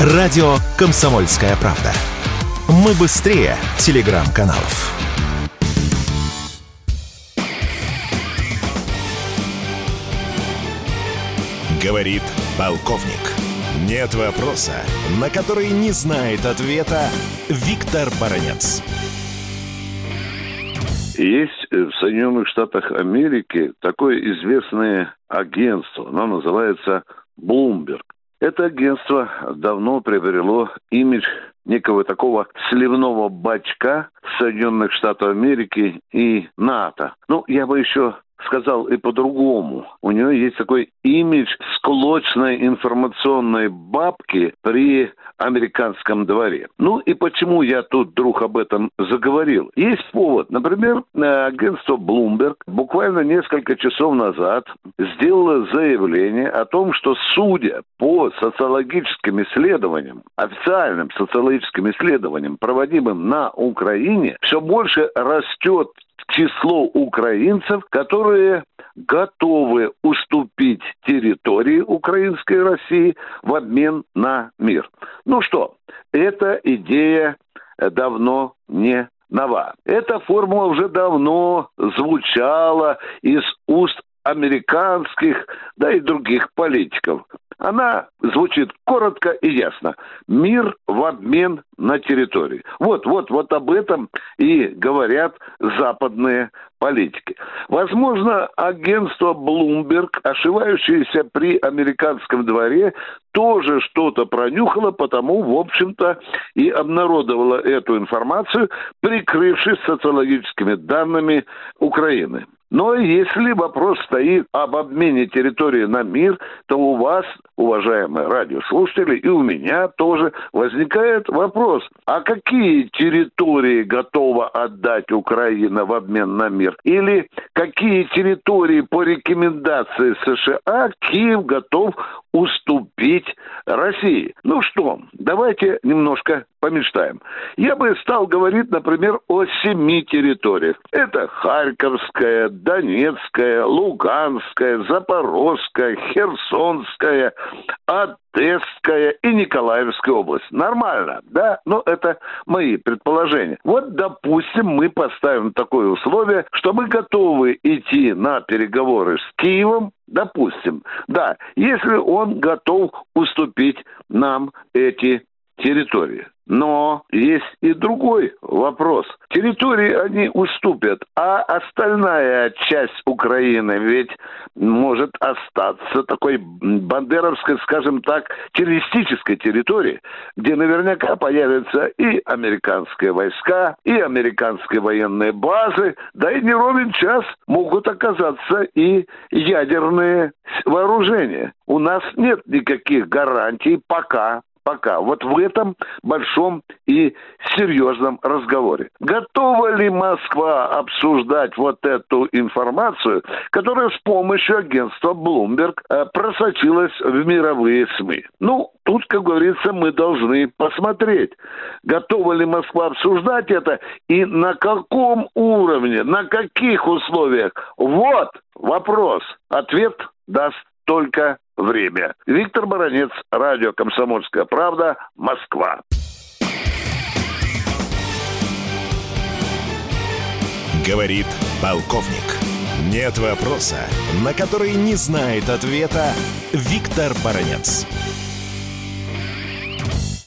Радио «Комсомольская правда». Мы быстрее телеграм-каналов. Говорит полковник. Нет вопроса, на который не знает ответа Виктор Баранец. Есть в Соединенных Штатах Америки такое известное агентство, оно называется Bloomberg. Это агентство давно приобрело имидж некого такого сливного бачка Соединенных Штатов Америки и НАТО. Ну, я бы еще сказал и по-другому. У нее есть такой имидж склочной информационной бабки при американском дворе. Ну и почему я тут вдруг об этом заговорил? Есть повод. Например, агентство Bloomberg буквально несколько часов назад сделало заявление о том, что судя по социологическим исследованиям, официальным социологическим исследованиям, проводимым на Украине, все больше растет число украинцев, которые готовы уступить территории украинской России в обмен на мир. Ну что, эта идея давно не нова. Эта формула уже давно звучала из уст американских, да и других политиков. Она звучит коротко и ясно. Мир в обмен на территории. Вот, вот, вот об этом и говорят западные политики. Возможно, агентство Bloomberg, ошивающееся при американском дворе, тоже что-то пронюхало, потому, в общем-то, и обнародовало эту информацию, прикрывшись социологическими данными Украины. Но если вопрос стоит об обмене территории на мир, то у вас, уважаемые радиослушатели, и у меня тоже возникает вопрос, а какие территории готова отдать Украина в обмен на мир? Или какие территории по рекомендации США Киев готов уступить России? Ну что, давайте немножко помечтаем. Я бы стал говорить, например, о семи территориях. Это Харьковская, Донецкая, Луганская, Запорожская, Херсонская, Одесская и Николаевская область. Нормально, да? Но это мои предположения. Вот, допустим, мы поставим такое условие, что мы готовы идти на переговоры с Киевом, допустим, да, если он готов уступить нам эти территории. Но есть и другой вопрос. Территории они уступят, а остальная часть Украины ведь может остаться такой бандеровской, скажем так, террористической территорией, где наверняка появятся и американские войска, и американские военные базы, да и не ровен час могут оказаться и ядерные вооружения. У нас нет никаких гарантий пока пока. Вот в этом большом и серьезном разговоре. Готова ли Москва обсуждать вот эту информацию, которая с помощью агентства Bloomberg э, просочилась в мировые СМИ? Ну, тут, как говорится, мы должны посмотреть, готова ли Москва обсуждать это и на каком уровне, на каких условиях. Вот вопрос. Ответ даст только время. Виктор Баранец, радио «Комсомольская правда», Москва. Говорит полковник. Нет вопроса, на который не знает ответа Виктор Баранец.